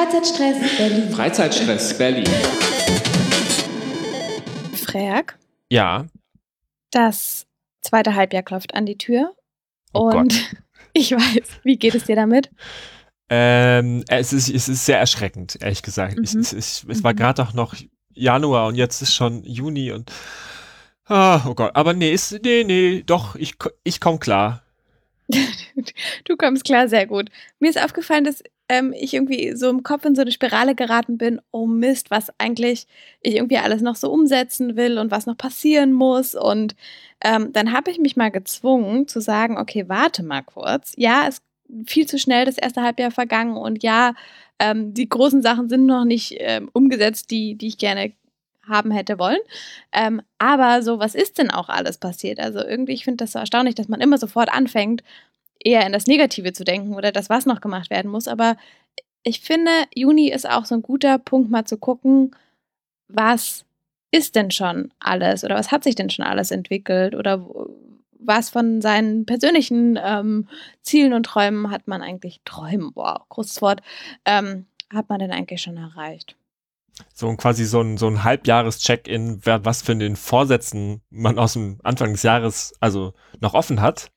Freizeitstress Berlin. Freizeitstress Berlin. Frag, Ja. das zweite Halbjahr klopft an die Tür. Oh und Gott. ich weiß, wie geht es dir damit? Ähm, es, ist, es ist sehr erschreckend, ehrlich gesagt. Es, Mhm. es, es, es war Mhm. gerade auch noch Januar und jetzt ist schon Juni und. Ah, oh Gott. Aber nee, ist, nee, nee, doch, ich, ich komme klar. Du kommst klar, sehr gut. Mir ist aufgefallen, dass ähm, ich irgendwie so im Kopf in so eine Spirale geraten bin, oh Mist, was eigentlich ich irgendwie alles noch so umsetzen will und was noch passieren muss. Und ähm, dann habe ich mich mal gezwungen zu sagen, okay, warte mal kurz. Ja, es ist viel zu schnell das erste Halbjahr vergangen und ja, ähm, die großen Sachen sind noch nicht ähm, umgesetzt, die, die ich gerne haben hätte wollen. Ähm, aber so, was ist denn auch alles passiert? Also irgendwie, ich finde das so erstaunlich, dass man immer sofort anfängt, eher in das Negative zu denken oder das, was noch gemacht werden muss. Aber ich finde, Juni ist auch so ein guter Punkt, mal zu gucken, was ist denn schon alles oder was hat sich denn schon alles entwickelt oder was von seinen persönlichen ähm, Zielen und Träumen hat man eigentlich, Träumen, wow, großes Wort, ähm, hat man denn eigentlich schon erreicht? So ein quasi so ein, so ein Halbjahres-Check-in, was für den Vorsätzen man aus dem Anfang des Jahres also noch offen hat.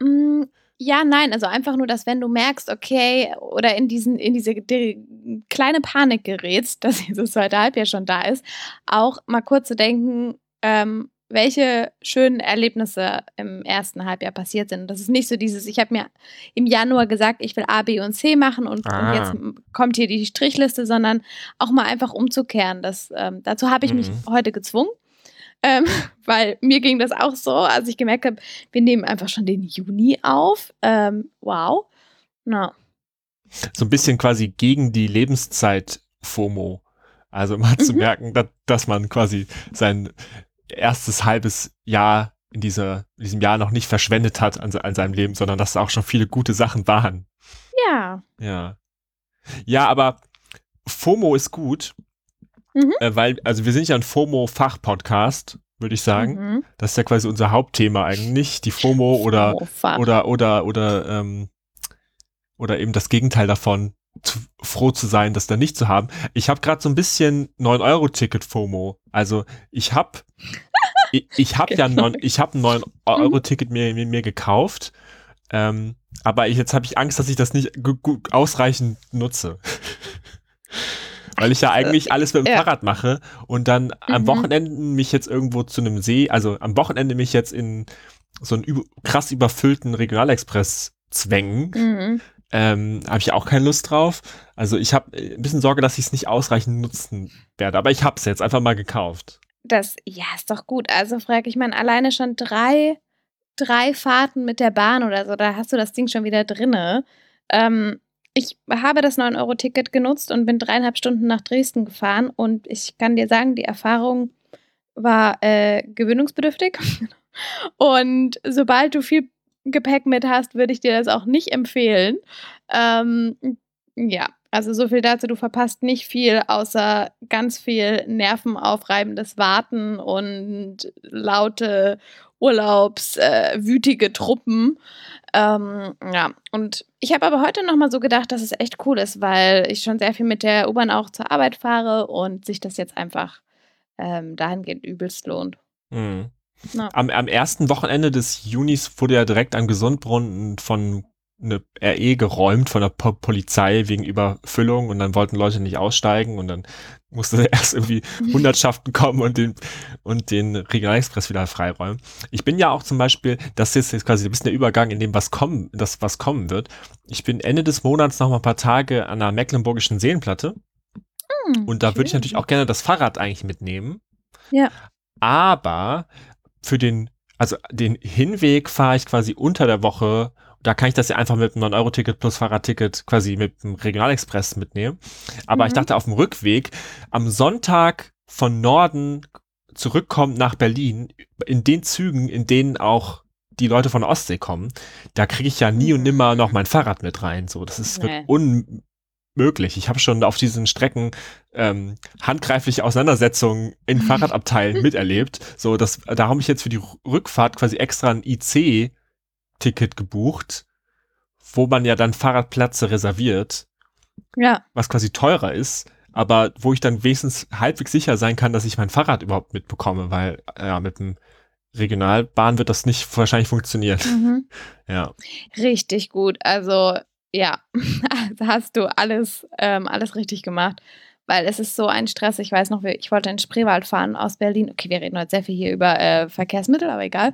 Mm, Ja, nein, also einfach nur, dass wenn du merkst, okay, oder in diesen, in diese die kleine Panik gerätst, dass dieses zweite Halbjahr schon da ist, auch mal kurz zu denken, ähm, welche schönen Erlebnisse im ersten Halbjahr passiert sind. Das ist nicht so dieses, ich habe mir im Januar gesagt, ich will A, B und C machen und, Ah. und jetzt kommt hier die Strichliste, sondern auch mal einfach umzukehren. Das, ähm, dazu habe ich mich Mhm. heute gezwungen. Ähm, weil mir ging das auch so, als ich gemerkt habe, wir nehmen einfach schon den Juni auf. Ähm, wow. Na, So ein bisschen quasi gegen die Lebenszeit FOMO. Also mal zu Mhm. merken, dass, dass man quasi sein erstes halbes Jahr in, dieser, in diesem Jahr noch nicht verschwendet hat an, an seinem Leben, sondern dass da auch schon viele gute Sachen waren. ja. Ja. Ja, aber FOMO ist gut, Mhm. äh, weil, also wir sind ja ein FOMO-Fach-Podcast, würde ich sagen. Mhm. Das ist ja quasi unser Hauptthema eigentlich, die FOMO oder, fuck. oder, oder, oder, ähm, oder eben das Gegenteil davon, zu, froh zu sein, das da nicht zu haben. Ich habe gerade so ein bisschen 9-Euro-Ticket-FOMO. Also ich habe ich, ich habe ja neun, ich habe ein 9-Euro-Ticket mir, mir, mir gekauft, ähm, aber ich, jetzt habe ich Angst, dass ich das nicht ausreichend nutze. Weil ich ja eigentlich alles mit dem Ja. Fahrrad mache und dann am Mhm. Wochenenden mich jetzt irgendwo zu einem See, also am Wochenende mich jetzt in so einen über, krass überfüllten Regionalexpress zwängen, Mhm. ähm, habe ich auch keine Lust drauf. Also ich habe ein bisschen Sorge, dass ich es nicht ausreichend nutzen werde, aber ich habe es jetzt einfach mal gekauft. Das, ja, ist doch gut. Also, frag ich meine, alleine schon drei, drei Fahrten mit der Bahn oder so, da hast du das Ding schon wieder drinne. Ähm, ich habe das 9-Euro-Ticket genutzt und bin dreieinhalb Stunden nach Dresden gefahren und ich kann dir sagen, die Erfahrung war äh, gewöhnungsbedürftig. Und sobald du viel Gepäck mit hast, würde ich dir das auch nicht empfehlen. Ähm, ja, also so viel dazu. Du verpasst nicht viel, außer ganz viel nervenaufreibendes Warten und laute Urlaubswütige äh, wütige Truppen. Ähm, ja, und ich habe aber heute nochmal so gedacht, dass es echt cool ist, weil ich schon sehr viel mit der U-Bahn auch zur Arbeit fahre und sich das jetzt einfach ähm, dahingehend übelst lohnt. Mhm. Ja. Am, am ersten Wochenende des Junis wurde ja direkt am Gesundbrunnen von eine RE geräumt von der po Polizei wegen Überfüllung und dann wollten Leute nicht aussteigen und dann musste erst irgendwie Hundertschaften kommen und den, und den Regionalexpress wieder freiräumen. Ich bin ja auch zum Beispiel, das ist jetzt quasi ein bisschen der Übergang in dem, was kommen, das was kommen wird. Ich bin Ende des Monats noch mal ein paar Tage an der Mecklenburgischen Seenplatte Hm, und da würde ich natürlich auch gerne das Fahrrad eigentlich mitnehmen. Ja. Aber für den, also den Hinweg fahre ich quasi unter der Woche. Da kann ich das ja einfach mit einem 9-Euro-Ticket plus Fahrradticket quasi mit dem Regionalexpress mitnehmen. Aber Mhm. ich dachte auf dem Rückweg am Sonntag von Norden zurückkommen nach Berlin, in den Zügen, in denen auch die Leute von Ostsee kommen, da kriege ich ja nie und nimmer noch mein Fahrrad mit rein. So, das ist Nee. unmöglich. Ich habe schon auf diesen Strecken ähm, handgreifliche Auseinandersetzungen in Fahrradabteilen miterlebt. So, das, da habe ich jetzt für die Rückfahrt quasi extra ein IC-Ticket gebucht, wo man ja dann Fahrradplätze reserviert. Ja. was quasi teurer ist, aber wo ich dann wenigstens halbwegs sicher sein kann, dass ich mein Fahrrad überhaupt mitbekomme, weil ja, mit dem Regionalbahn wird das nicht wahrscheinlich funktionieren. Mhm. Ja. Richtig gut. Also ja, da hast du alles, ähm, alles richtig gemacht. Weil es ist so ein Stress. Ich weiß noch, ich wollte in Spreewald fahren aus Berlin. Okay, wir reden heute sehr viel hier über äh, Verkehrsmittel, aber egal.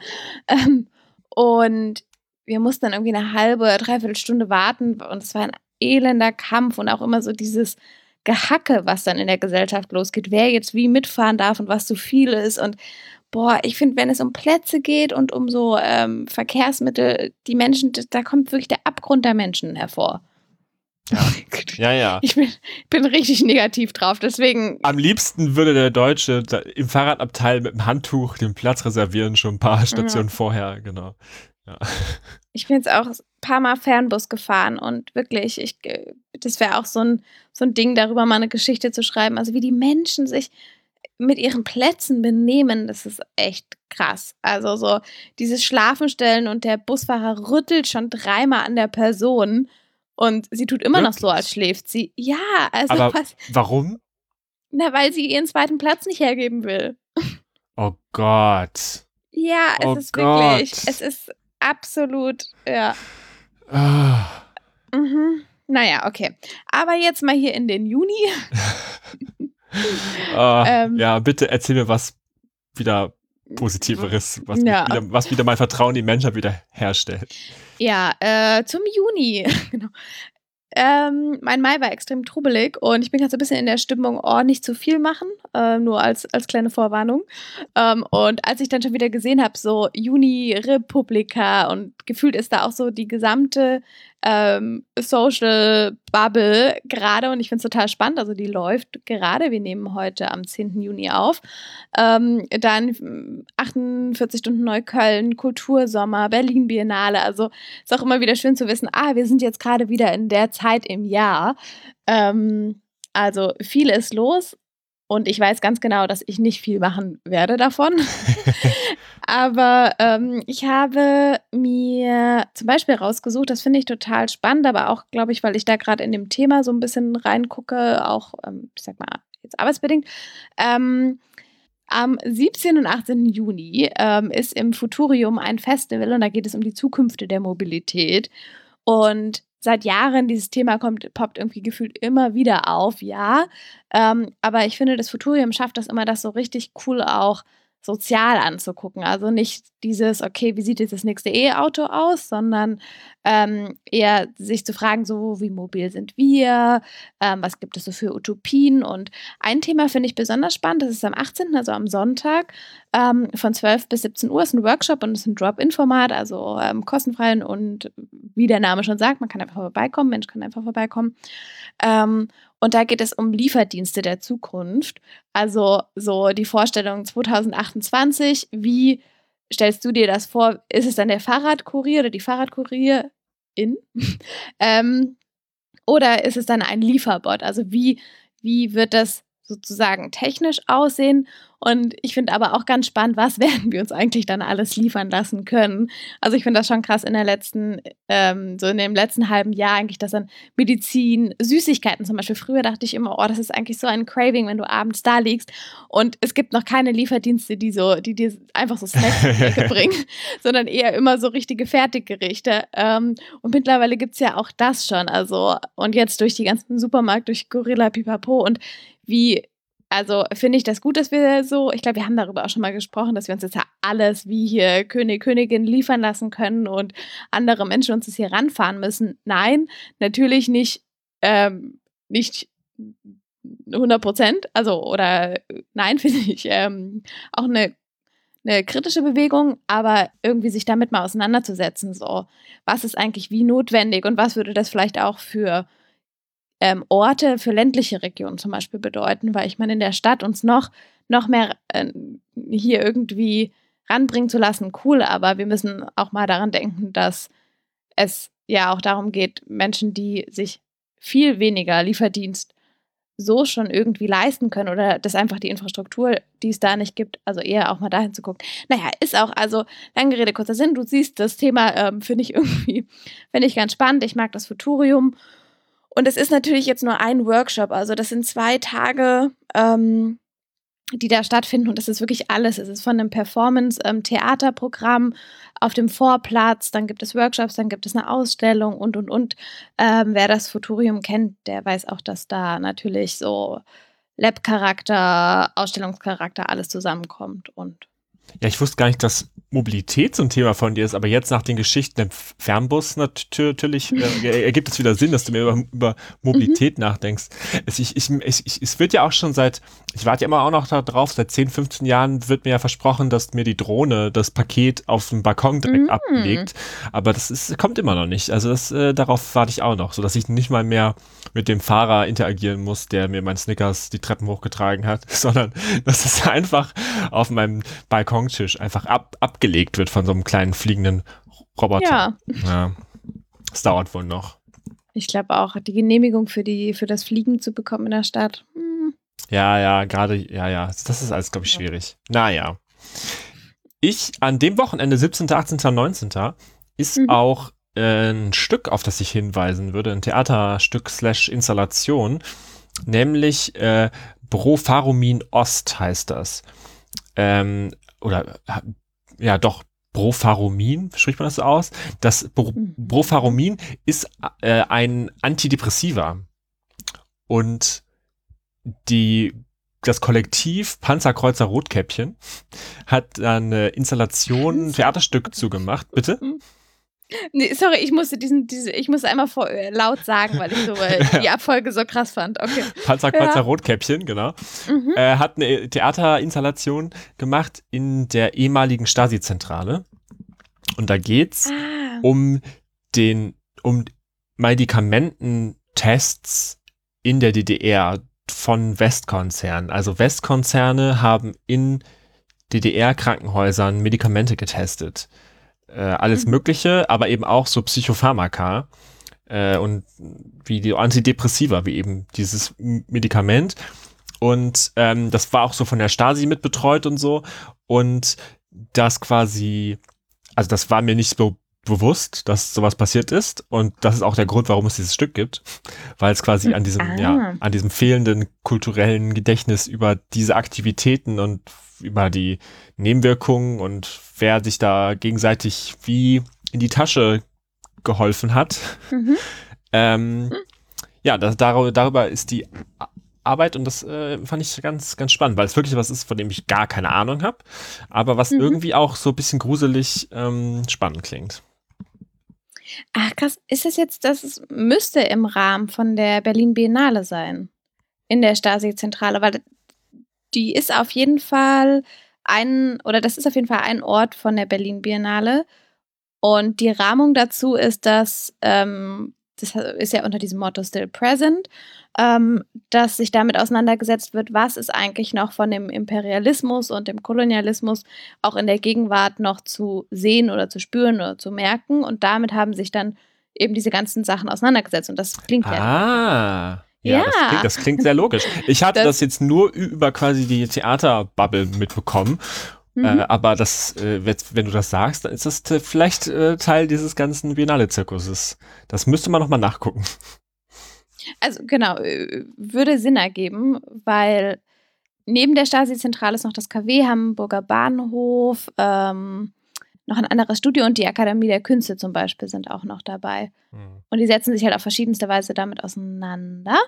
Ähm, und wir mussten dann irgendwie eine halbe, dreiviertel Stunde warten. Und es war ein elender Kampf und auch immer so dieses Gehacke, was dann in der Gesellschaft losgeht, wer jetzt wie mitfahren darf und was zu viel ist. Und boah, ich finde, wenn es um Plätze geht und um so ähm, Verkehrsmittel, die Menschen, da kommt wirklich der Abgrund der Menschen hervor. Ja, ja. ja. Ich bin, bin richtig negativ drauf, deswegen. Am liebsten würde der Deutsche im Fahrradabteil mit dem Handtuch den Platz reservieren, schon ein paar Stationen ja. vorher, genau. Ja. Ich bin jetzt auch ein paar Mal Fernbus gefahren und wirklich, ich, das wäre auch so ein, so ein Ding, darüber mal eine Geschichte zu schreiben. Also wie die Menschen sich mit ihren Plätzen benehmen, das ist echt krass. Also so dieses Schlafenstellen und der Busfahrer rüttelt schon dreimal an der Person und sie tut immer Wirklich? noch so, als schläft sie. Ja, also Aber was, warum? Na, weil sie ihren zweiten Platz nicht hergeben will. Oh Gott. Ja, es oh ist Gott. wirklich, es ist absolut, ja. Ah. Mhm. Naja, okay. Aber jetzt mal hier in den Juni. ah, ähm, ja, bitte erzähl mir was wieder Positiveres, was, ja. wieder, was wieder mein Vertrauen in die Menschheit wieder herstellt. Ja, äh, zum Juni. genau. Ähm, mein Mai war extrem trubelig und ich bin gerade so ein bisschen in der Stimmung, oh, nicht zu viel machen, äh, nur als, als kleine Vorwarnung. Ähm, und als ich dann schon wieder gesehen habe, so Juni Republika und gefühlt ist da auch so die gesamte ähm, Social Bubble gerade und ich finde es total spannend. Also die läuft gerade. Wir nehmen heute am 10. Juni auf. Ähm, dann 48 Stunden Neukölln, Kultursommer, Berlin Biennale. Also ist auch immer wieder schön zu wissen, ah, wir sind jetzt gerade wieder in der Zeit im Jahr. Ähm, also viel ist los und ich weiß ganz genau, dass ich nicht viel machen werde davon. aber ähm, ich habe mir zum Beispiel rausgesucht, das finde ich total spannend, aber auch, glaube ich, weil ich da gerade in dem Thema so ein bisschen reingucke, auch, ähm, ich sag mal, jetzt arbeitsbedingt. Ähm, am 17. und 18. Juni ähm, ist im Futurium ein Festival und da geht es um die Zukunft der Mobilität. Und seit Jahren dieses Thema kommt, poppt irgendwie gefühlt immer wieder auf, ja. Ähm, aber ich finde, das Futurium schafft das immer, das so richtig cool auch sozial anzugucken. Also nicht dieses, okay, wie sieht jetzt das nächste E-Auto aus, sondern ähm, eher sich zu fragen, so wie mobil sind wir, ähm, was gibt es so für Utopien. Und ein Thema finde ich besonders spannend, das ist am 18., also am Sonntag, ähm, von 12 bis 17 Uhr ist ein Workshop und es ist ein Drop-In-Format, also ähm, kostenfrei und wie der Name schon sagt, man kann einfach vorbeikommen, Mensch kann einfach vorbeikommen. Und da geht es um Lieferdienste der Zukunft. Also so die Vorstellung 2028, wie stellst du dir das vor? Ist es dann der Fahrradkurier oder die Fahrradkurierin? ähm, oder ist es dann ein Lieferbot? Also wie, wie wird das sozusagen technisch aussehen und ich finde aber auch ganz spannend, was werden wir uns eigentlich dann alles liefern lassen können. Also ich finde das schon krass in der letzten, ähm, so in dem letzten halben Jahr eigentlich, dass dann Medizin, Süßigkeiten zum Beispiel. Früher dachte ich immer, oh, das ist eigentlich so ein Craving, wenn du abends da liegst und es gibt noch keine Lieferdienste, die so, die dir einfach so Snacks bringen, sondern eher immer so richtige Fertiggerichte. Ähm, und mittlerweile gibt es ja auch das schon. Also und jetzt durch die ganzen Supermarkt, durch Gorilla Pipapo und wie also finde ich das gut, dass wir so, ich glaube, wir haben darüber auch schon mal gesprochen, dass wir uns jetzt ja alles wie hier König, Königin liefern lassen können und andere Menschen uns das hier ranfahren müssen. Nein, natürlich nicht, ähm, nicht 100 Prozent, also oder nein, finde ich ähm, auch eine, eine kritische Bewegung, aber irgendwie sich damit mal auseinanderzusetzen, so was ist eigentlich wie notwendig und was würde das vielleicht auch für ähm, Orte für ländliche Regionen zum Beispiel bedeuten, weil ich meine, in der Stadt uns noch, noch mehr äh, hier irgendwie ranbringen zu lassen, cool, aber wir müssen auch mal daran denken, dass es ja auch darum geht, Menschen, die sich viel weniger Lieferdienst so schon irgendwie leisten können oder dass einfach die Infrastruktur, die es da nicht gibt, also eher auch mal dahin zu gucken. Naja, ist auch, also lange Rede, kurzer Sinn, du siehst, das Thema ähm, finde ich irgendwie, finde ich ganz spannend. Ich mag das Futurium Und es ist natürlich jetzt nur ein Workshop, also das sind zwei Tage, ähm, die da stattfinden und das ist wirklich alles. Es ist von einem Performance-Theaterprogramm ähm, auf dem Vorplatz, dann gibt es Workshops, dann gibt es eine Ausstellung und und und. Ähm, wer das Futurium kennt, der weiß auch, dass da natürlich so Lab-Charakter, Ausstellungscharakter, alles zusammenkommt und ja, ich wusste gar nicht, dass Mobilität so ein Thema von dir ist, aber jetzt nach den Geschichten im Fernbus natürlich äh, ergibt es wieder Sinn, dass du mir über, über Mobilität mhm. nachdenkst. Es, ich, ich, ich, es wird ja auch schon seit, ich warte ja immer auch noch darauf, seit 10, 15 Jahren wird mir ja versprochen, dass mir die Drohne das Paket auf dem Balkon direkt mhm. ablegt, aber das ist, kommt immer noch nicht. Also das, äh, darauf warte ich auch noch, sodass ich nicht mal mehr mit dem Fahrer interagieren muss, der mir mein Snickers die Treppen hochgetragen hat, sondern dass es einfach auf meinem Balkontisch einfach ab, abgelegt wird von so einem kleinen fliegenden Roboter. Ja. ja. Das dauert wohl noch. Ich glaube auch, die Genehmigung für, die, für das Fliegen zu bekommen in der Stadt. Hm. Ja, ja, gerade, ja, ja. Das ist alles, glaube ich, schwierig. Naja. Ich, an dem Wochenende, 17., 18., 19., ist mhm. auch ein Stück, auf das ich hinweisen würde, ein Theaterstück slash Installation, nämlich äh, Brofarumin Ost heißt das. Ähm, oder ja doch, Brofarumin, spricht man das so aus? Das Bro mhm. Brofarumin ist äh, ein Antidepressiva. Und die das Kollektiv Panzerkreuzer Rotkäppchen hat eine Installation, ein Theaterstück zugemacht. Bitte? Nee, sorry, ich musste diesen, diese, ich musste einmal vor, äh, laut sagen, weil ich so äh, die Abfolge so krass fand. Okay. Panzerkreuzer ja. Rotkäppchen, genau. Mhm. Äh, hat eine Theaterinstallation gemacht in der ehemaligen Stasi-Zentrale. Und da geht's ah. um den, um Medikamententests in der DDR von Westkonzernen. Also Westkonzerne haben in DDR-Krankenhäusern Medikamente getestet äh, alles mhm. Mögliche, aber eben auch so Psychopharmaka äh, und wie die Antidepressiva, wie eben dieses Medikament. Und ähm, das war auch so von der Stasi mitbetreut und so. Und das quasi, also das war mir nicht so bewusst, dass sowas passiert ist und das ist auch der Grund, warum es dieses Stück gibt, weil es quasi an diesem ah. ja an diesem fehlenden kulturellen Gedächtnis über diese Aktivitäten und über die Nebenwirkungen und wer sich da gegenseitig wie in die Tasche geholfen hat. Mhm. ähm, mhm. Ja, das, darüber, ist die Arbeit und das äh, fand ich ganz, ganz spannend, weil es wirklich was ist, von dem ich gar keine Ahnung habe, aber was mhm. irgendwie auch so ein bisschen gruselig ähm, spannend klingt. Ach krass, ist das jetzt, das müsste im Rahmen von der Berlin Biennale sein, in der Stasi-Zentrale, weil die ist auf jeden Fall ein, oder das ist auf jeden Fall ein Ort von der Berlin Biennale. Und die Rahmung dazu ist, dass, ähm, das ist ja unter diesem Motto Still Present, ähm, dass sich damit auseinandergesetzt wird, was ist eigentlich noch von dem Imperialismus und dem Kolonialismus auch in der Gegenwart noch zu sehen oder zu spüren oder zu merken. Und damit haben sich dann eben diese ganzen Sachen auseinandergesetzt. Und das klingt ah. ja. Ja, ja. Das, klingt, das, klingt, sehr logisch. Ich hatte das, das jetzt nur über quasi die Theaterbubble mitbekommen. Mhm. Äh, aber das, äh, wenn du das sagst, dann ist das vielleicht äh, Teil dieses ganzen Biennale-Zirkuses. Das müsste man nochmal nachgucken. Also genau, äh, würde Sinn ergeben, weil neben der Stasi-Zentrale ist noch das KW Hamburger Bahnhof, ähm, noch ein anderes Studio und die Akademie der Künste zum Beispiel sind auch noch dabei. Mhm. Und die setzen sich halt auf verschiedenste Weise damit auseinander.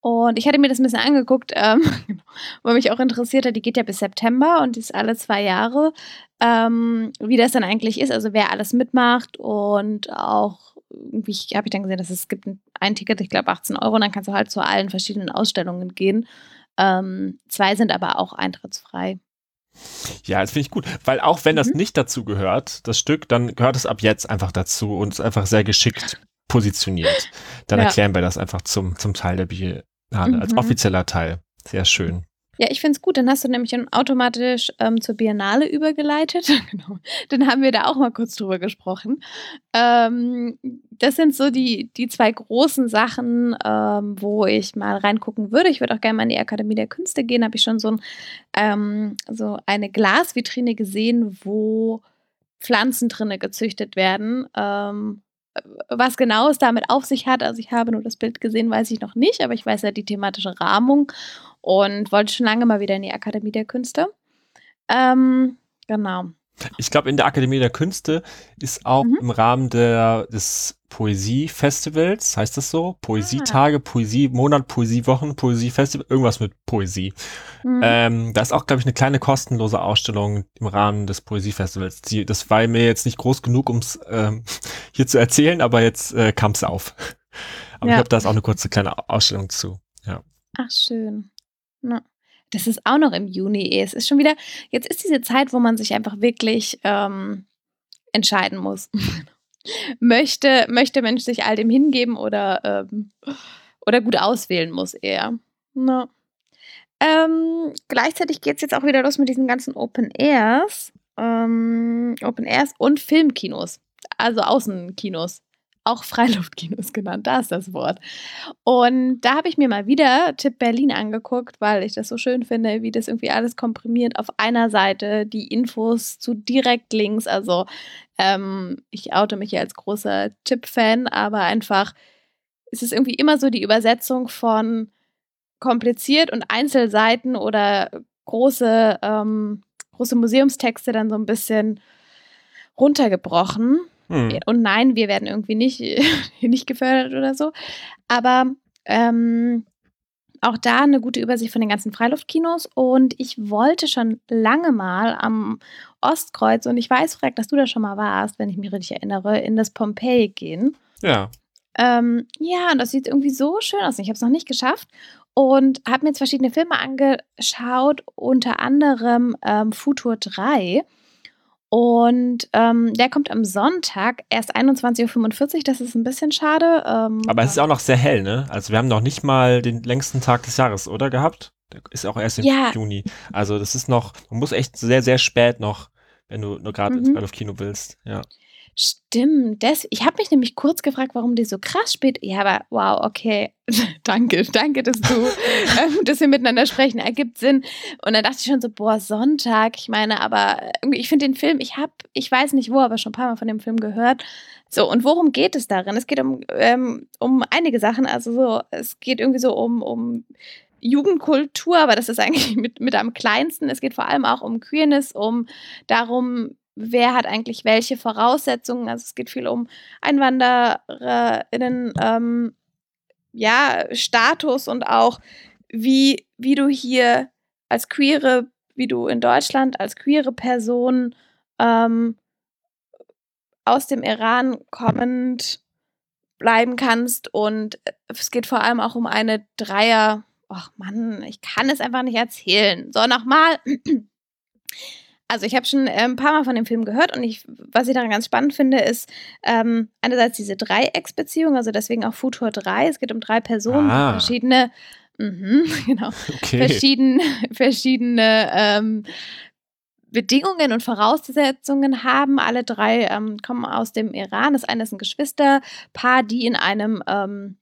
Und ich hatte mir das ein bisschen angeguckt, ähm, weil mich auch interessiert hat, die geht ja bis September und die ist alle zwei Jahre, ähm, wie das dann eigentlich ist, also wer alles mitmacht und auch irgendwie habe ich dann gesehen, dass es gibt ein Ticket, ich glaube 18 Euro, und dann kannst du halt zu allen verschiedenen Ausstellungen gehen. Ähm, zwei sind aber auch eintrittsfrei. Ja, das finde ich gut, weil auch wenn das mhm. nicht dazu gehört, das Stück, dann gehört es ab jetzt einfach dazu und ist einfach sehr geschickt positioniert. Dann ja. erklären wir das einfach zum, zum Teil der Biennale, mhm. als offizieller Teil. Sehr schön. Ja, ich finde es gut. Dann hast du nämlich automatisch ähm, zur Biennale übergeleitet. genau. Dann haben wir da auch mal kurz drüber gesprochen. Ähm, das sind so die, die zwei großen Sachen, ähm, wo ich mal reingucken würde. Ich würde auch gerne mal in die Akademie der Künste gehen. Habe ich schon so, ein, ähm, so eine Glasvitrine gesehen, wo Pflanzen drinne gezüchtet werden. Ähm, was genau es damit auf sich hat. Also ich habe nur das Bild gesehen, weiß ich noch nicht, aber ich weiß ja die thematische Rahmung und wollte schon lange mal wieder in die Akademie der Künste. Ähm, genau. Ich glaube, in der Akademie der Künste ist auch mhm. im Rahmen der, des Poesiefestivals, heißt das so? Poesietage, ah. Poesiemonat, Poesiewochen, Poesiefestival, irgendwas mit Poesie. Mhm. Ähm, da ist auch, glaube ich, eine kleine kostenlose Ausstellung im Rahmen des Poesiefestivals. Die, das war mir jetzt nicht groß genug, um es ähm, hier zu erzählen, aber jetzt äh, kam es auf. Aber ja. ich glaube, da ist auch eine kurze kleine Ausstellung zu. Ja. Ach, schön. Na. Das ist auch noch im Juni. Es ist schon wieder, jetzt ist diese Zeit, wo man sich einfach wirklich ähm, entscheiden muss. möchte, möchte Mensch sich all dem hingeben oder, ähm, oder gut auswählen muss eher. No. Ähm, gleichzeitig geht es jetzt auch wieder los mit diesen ganzen Open Airs. Ähm, Open Airs und Filmkinos. Also Außenkinos auch Freiluftkinos genannt, da ist das Wort. Und da habe ich mir mal wieder Tipp Berlin angeguckt, weil ich das so schön finde, wie das irgendwie alles komprimiert auf einer Seite, die Infos zu Direktlinks. Also ähm, ich oute mich hier als großer Tipp-Fan, aber einfach ist es irgendwie immer so die Übersetzung von kompliziert und Einzelseiten oder große, ähm, große Museumstexte dann so ein bisschen runtergebrochen. Hm. Und nein, wir werden irgendwie nicht, nicht gefördert oder so. Aber ähm, auch da eine gute Übersicht von den ganzen Freiluftkinos. Und ich wollte schon lange mal am Ostkreuz, und ich weiß, Frank, dass du da schon mal warst, wenn ich mich richtig erinnere, in das Pompeii gehen. Ja. Ähm, ja, und das sieht irgendwie so schön aus. Ich habe es noch nicht geschafft und habe mir jetzt verschiedene Filme angeschaut, unter anderem ähm, Futur 3. Und ähm, der kommt am Sonntag erst 21.45 Uhr. Das ist ein bisschen schade. Ähm, Aber es ist auch noch sehr hell, ne? Also wir haben noch nicht mal den längsten Tag des Jahres, oder? Gehabt? Der ist auch erst im ja. Juni. Also das ist noch, man muss echt sehr, sehr spät noch, wenn du nur gerade mhm. ins Kino willst. Ja. Stimmt, das, ich habe mich nämlich kurz gefragt, warum die so krass spät. Ja, aber wow, okay. danke, danke, dass du, ähm, dass wir miteinander sprechen, ergibt Sinn. Und dann dachte ich schon so, boah, Sonntag. Ich meine, aber irgendwie, ich finde den Film, ich habe, ich weiß nicht wo, aber schon ein paar Mal von dem Film gehört. So, und worum geht es darin? Es geht um, ähm, um einige Sachen. Also so, es geht irgendwie so um, um Jugendkultur, aber das ist eigentlich mit, mit am kleinsten. Es geht vor allem auch um Queerness, um darum, wer hat eigentlich welche Voraussetzungen. Also es geht viel um EinwandererInnen, ähm, ja, Status und auch, wie, wie du hier als queere, wie du in Deutschland als queere Person ähm, aus dem Iran kommend bleiben kannst. Und es geht vor allem auch um eine Dreier. Ach Mann, ich kann es einfach nicht erzählen. So, nochmal. Also ich habe schon äh, ein paar Mal von dem Film gehört und ich, was ich daran ganz spannend finde, ist ähm, einerseits diese Dreiecksbeziehung, also deswegen auch Futur 3. Es geht um drei Personen, ah. verschiedene, mh, genau, okay. verschiedene, verschiedene ähm, Bedingungen und Voraussetzungen haben. Alle drei ähm, kommen aus dem Iran. Das eine ist ein Geschwisterpaar, die in einem ähm,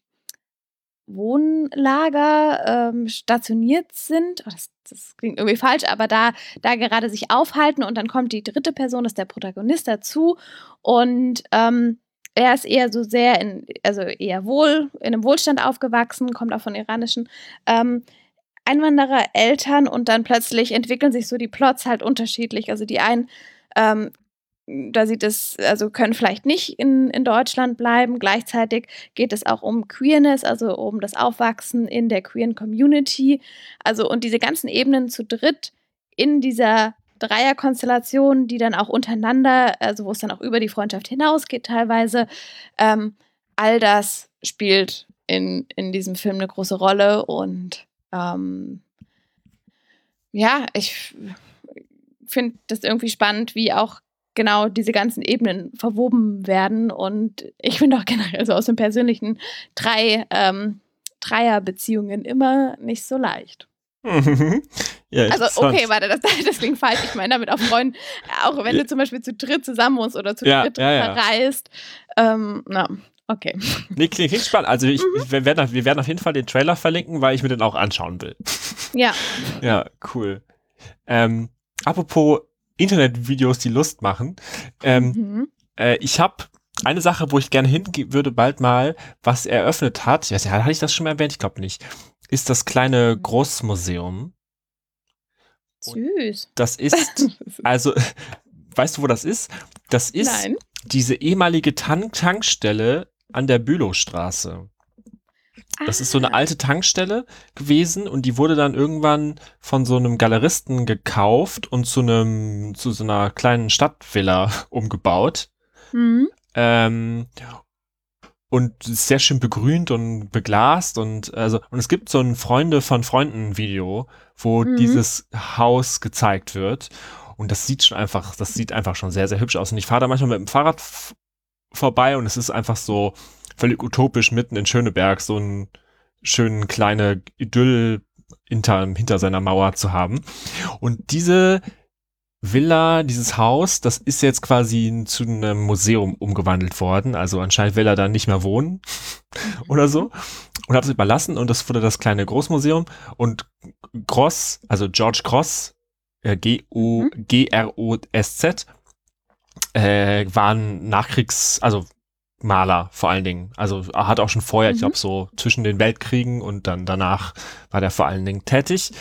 Wohnlager ähm, stationiert sind. Oh, das, das, klingt irgendwie falsch, aber da, da gerade sich aufhalten und dann kommt die dritte Person, das ist der Protagonist dazu und ähm, er ist eher so sehr in, also eher wohl, in einem Wohlstand aufgewachsen, kommt auch von iranischen ähm, Einwanderereltern und dann plötzlich entwickeln sich so die Plots halt unterschiedlich. Also die einen ähm, da sieht es, also können vielleicht nicht in, in Deutschland bleiben. Gleichzeitig geht es auch um Queerness, also um das Aufwachsen in der queeren Community. Also und diese ganzen Ebenen zu dritt in dieser Dreierkonstellation, die dann auch untereinander, also wo es dann auch über die Freundschaft hinausgeht teilweise, ähm, all das spielt in, in diesem Film eine große Rolle und ähm, ja, ich finde das irgendwie spannend, wie auch genau diese ganzen Ebenen verwoben werden. Und ich finde auch generell so aus dem persönlichen drei ähm, Dreierbeziehungen immer nicht so leicht. ja, also, okay, warte, das, das klingt falsch. Ich meine damit auch Freunde, auch wenn du zum Beispiel zu dritt zusammen musst oder zu ja, dritt ja. verreist. Ähm, na, okay. Nee, klingt, klingt spannend. Also, ich, mhm. wir, werden, wir werden auf jeden Fall den Trailer verlinken, weil ich mir den auch anschauen will. Ja. Ja, cool. Ähm, apropos Internetvideos, die Lust machen. Ähm, mhm. äh, ich habe eine Sache, wo ich gerne hingehen würde, bald mal, was er eröffnet hat, ja, hatte ich das schon mal erwähnt? Ich glaube nicht, ist das kleine Großmuseum. Süß. Das ist, also, weißt du, wo das ist? Das ist Nein. diese ehemalige Tan Tankstelle an der Bülowstraße. Das ist so eine alte Tankstelle gewesen und die wurde dann irgendwann von so einem Galeristen gekauft und zu einem, zu so einer kleinen Stadtvilla umgebaut. Mhm. Ähm, und ist sehr schön begrünt und beglast und also und es gibt so ein Freunde von Freunden Video, wo Mhm. dieses Haus gezeigt wird und das sieht schon einfach, das sieht einfach schon sehr sehr hübsch aus und ich fahre da manchmal mit dem Fahrrad vorbei und es ist einfach so völlig utopisch mitten in Schöneberg so ein schönen kleine Idyll hinter, hinter seiner Mauer zu haben und diese Villa, dieses Haus, das ist jetzt quasi zu einem Museum umgewandelt worden. Also anscheinend will er da nicht mehr wohnen oder so. Und hat es überlassen und das wurde das kleine Großmuseum. Und Gross, also George Gross, äh, G-O-G-R-O-S-Z, äh, war ein Nachkriegs-, also Maler vor allen Dingen. Also er hat auch schon vorher, ich Mhm. glaube so zwischen den Weltkriegen und dann danach war der vor allen Dingen tätig.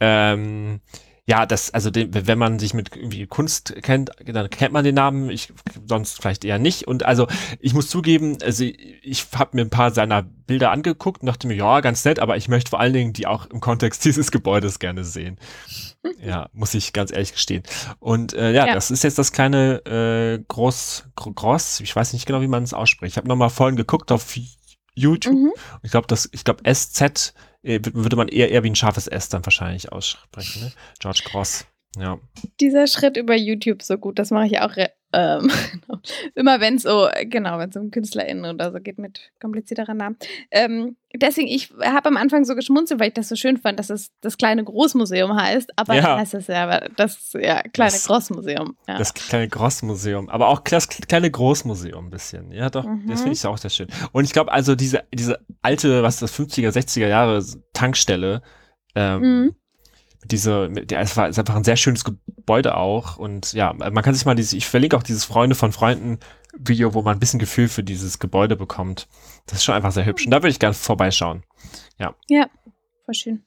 Ähm, ja, das, also den, wenn man sich mit irgendwie Kunst kennt, dann kennt man den Namen, ich sonst vielleicht eher nicht. Und also ich muss zugeben, also ich habe mir ein paar seiner Bilder angeguckt und dachte mir, ja, ganz nett, aber ich möchte vor allen Dingen die auch im Kontext dieses Gebäudes gerne sehen. ja, muss ich ganz ehrlich gestehen. Und äh, ja, Ja. das ist jetzt das kleine äh, Groß, Gro- Gross, ich weiß nicht genau, wie man es ausspricht. Ich habe nochmal vorhin geguckt auf YouTube. Mhm. Ich glaube, das, ich glaube, SZ würde man eher, eher wie ein scharfes S dann wahrscheinlich aussprechen, ne? George Cross. Ja. Dieser Schritt über YouTube so gut, das mache ich auch ähm, immer, wenn es so, genau, wenn es um KünstlerInnen oder so geht mit komplizierteren Namen. Ähm, deswegen, ich habe am Anfang so geschmunzelt, weil ich das so schön fand, dass es das kleine Großmuseum heißt, aber Ja. heißt es ja, das ja, kleine Das- Großmuseum. Ja. Das kleine Grossmuseum, aber auch das kleine Großmuseum ein bisschen. Ja, doch, Mhm. das finde ich auch sehr schön. Und ich glaube, also diese, diese alte, was ist das 50er, 60er Jahre Tankstelle, ähm, Mhm. Diese, der, es war ist einfach ein sehr schönes Gebäude auch. Und ja, man kann sich mal dieses, ich verlinke auch dieses Freunde von Freunden Video, wo man ein bisschen Gefühl für dieses Gebäude bekommt. Das ist schon einfach sehr hübsch. Und da würde ich gerne vorbeischauen. Voll schön.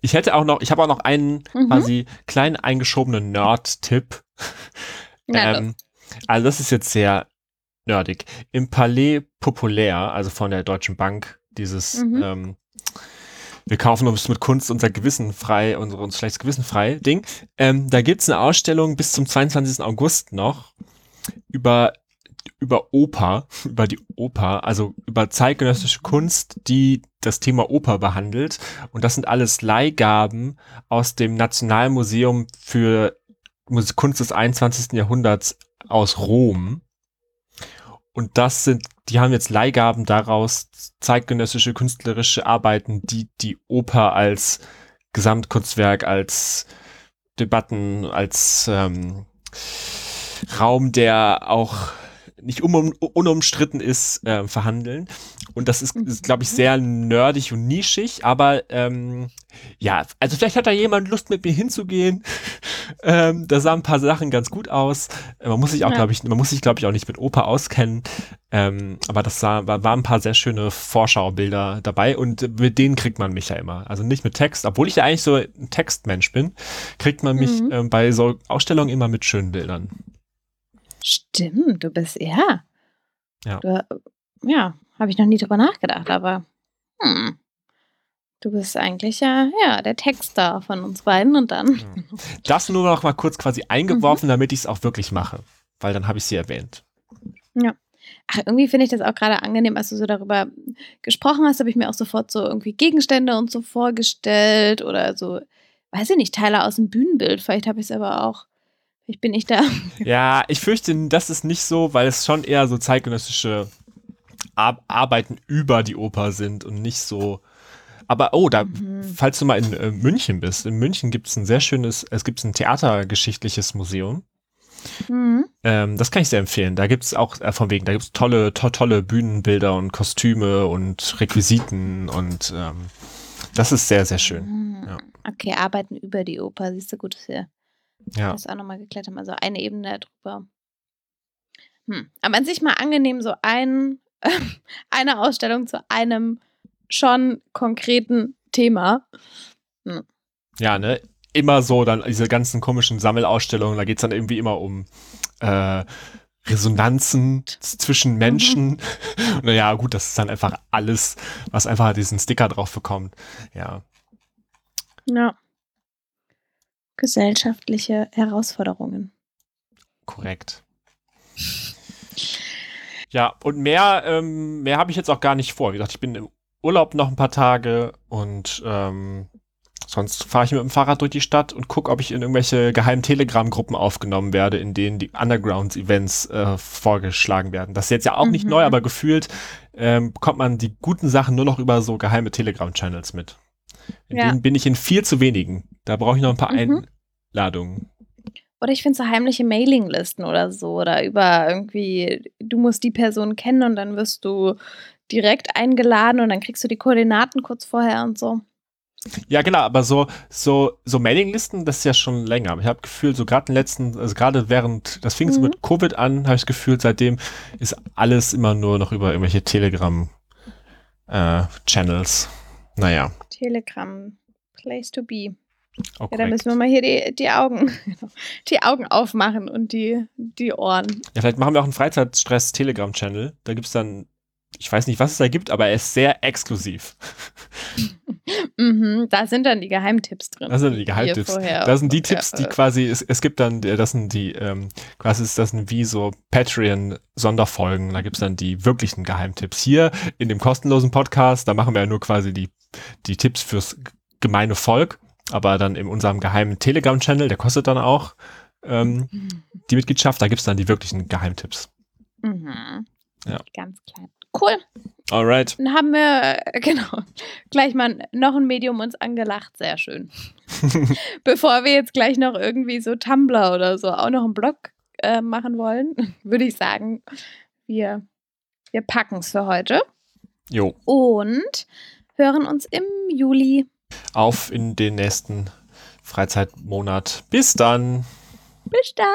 Ich hätte auch noch, ich habe auch noch einen Mhm. quasi kleinen eingeschobenen Nerd-Tipp. Ähm, also das ist jetzt sehr nerdig. Im Palais Populaire, also von der Deutschen Bank, dieses Mhm. ähm, wir kaufen uns mit Kunst unser Gewissen frei, unser, uns schlechtes Gewissen frei Ding. Ähm, da gibt's eine Ausstellung bis zum 22. August noch über über Oper, über die Oper, also über zeitgenössische Kunst, die das Thema Oper behandelt. Und das sind alles Leihgaben aus dem Nationalmuseum für Kunst des 21. Jahrhunderts aus Rom. Und das sind, die haben jetzt Leihgaben daraus, zeitgenössische künstlerische Arbeiten, die die Oper als Gesamtkunstwerk, als Debatten, als ähm, Raum, der auch nicht um, unumstritten ist, äh, verhandeln. Und das ist, ist glaube ich, sehr nerdig und nischig, aber ähm, ja, also vielleicht hat da jemand Lust, mit mir hinzugehen. ähm, da sahen ein paar Sachen ganz gut aus. Äh, Man muss sich auch, Ja. glaube ich, man muss sich, glaube ich, auch nicht mit Oper auskennen. Ähm, aber das sah, war, waren ein paar sehr schöne Vorschaubilder dabei und mit denen kriegt man mich ja immer. Also nicht mit Text, obwohl ich ja eigentlich so ein Textmensch bin, kriegt man mich Mhm. ähm, bei so Ausstellungen immer mit schönen Bildern. Stimmt, du bist, ja. Ja. Du, ja, habe ich noch nie drüber nachgedacht, aber hm. Du bist eigentlich ja, ja der Texter von uns beiden und dann. Das nur noch mal kurz quasi eingeworfen, damit ich es auch wirklich mache. Weil dann habe ich sie erwähnt. Ach, irgendwie finde ich das auch gerade angenehm, als du so darüber gesprochen hast, habe ich mir auch sofort so irgendwie Gegenstände und so vorgestellt oder so, weiß ich nicht, Teile aus dem Bühnenbild. Vielleicht habe ich es aber auch. Vielleicht bin ich da. Ja, ich fürchte, das ist nicht so, weil es schon eher so zeitgenössische Ar Arbeiten über die Oper sind und nicht so. Aber oh, da, Mhm. falls du mal in äh, München bist, in München gibt es ein sehr schönes, es gibt ein theatergeschichtliches Museum. Mhm. Ähm, das kann ich sehr empfehlen. Da gibt es auch, äh, von wegen, da gibt es tolle, to tolle Bühnenbilder und Kostüme und Requisiten und ähm, das ist sehr, sehr schön. Mhm. Ja. Okay, arbeiten über die Oper. Siehst du, gut, dass wir Ja. das auch nochmal geklärt haben. Also eine Ebene darüber. Hm. Aber an sich mal angenehm, so ein, eine Ausstellung zu einem schon konkreten Thema. Hm. Ja, ne? Immer so dann diese ganzen komischen Sammelausstellungen, da geht es dann irgendwie immer um äh, Resonanzen zwischen mhm. Menschen. Mhm. naja, gut, das ist dann einfach alles, was einfach diesen Sticker drauf bekommt. Ja. Ja. Gesellschaftliche Herausforderungen. Korrekt. Ja, und mehr, ähm, mehr habe ich jetzt auch gar nicht vor. Wie gesagt, ich bin im Urlaub noch ein paar Tage und ähm, sonst fahre ich mit dem Fahrrad durch die Stadt und gucke, ob ich in irgendwelche geheimen Telegram-Gruppen aufgenommen werde, in denen die Underground-Events äh, vorgeschlagen werden. Das ist jetzt ja auch mhm. nicht neu, aber gefühlt ähm, bekommt man die guten Sachen nur noch über so geheime Telegram-Channels mit. In ja. denen bin ich in viel zu wenigen. Da brauche ich noch ein paar mhm. Einladungen. Oder ich finde so heimliche Mailinglisten oder so. Oder über irgendwie, du musst die Person kennen und dann wirst du direkt eingeladen und dann kriegst du die Koordinaten kurz vorher und so. Ja, genau, aber so, so, so Mailinglisten, das ist ja schon länger. Ich habe Gefühl, so gerade in den letzten, also gerade während, das fing mhm. so mit Covid an, habe ich Gefühl, seitdem ist alles immer nur noch über irgendwelche Telegram-Channels. Äh, naja. Telegram, place to be. Oh, ja, dann müssen wir mal hier die, die Augen, die Augen aufmachen und die, die Ohren. Ja, vielleicht machen wir auch einen Freizeitstress-Telegram-Channel. Da gibt es dann, ich weiß nicht, was es da gibt, aber er ist sehr exklusiv. mhm, da sind dann die Geheimtipps drin. Da sind die Geheimtipps. Da sind die Tipps, die quasi, es, es gibt dann, das sind die, ähm, quasi ist das wie so Patreon-Sonderfolgen. Da gibt es dann die wirklichen Geheimtipps. Hier in dem kostenlosen Podcast, da machen wir ja nur quasi die, die Tipps fürs gemeine Volk aber dann in unserem geheimen Telegram-Channel, der kostet dann auch ähm, die Mitgliedschaft, da gibt es dann die wirklichen Geheimtipps. Mhm. Ja. Ganz klein. Cool. Alright. Dann haben wir, äh, genau, gleich mal noch ein Medium uns angelacht. Sehr schön. Bevor wir jetzt gleich noch irgendwie so Tumblr oder so auch noch einen Blog äh, machen wollen, würde ich sagen, wir, wir packen es für heute. Jo. Und hören uns im Juli auf in den nächsten Freizeitmonat. Bis dann. Bis dann.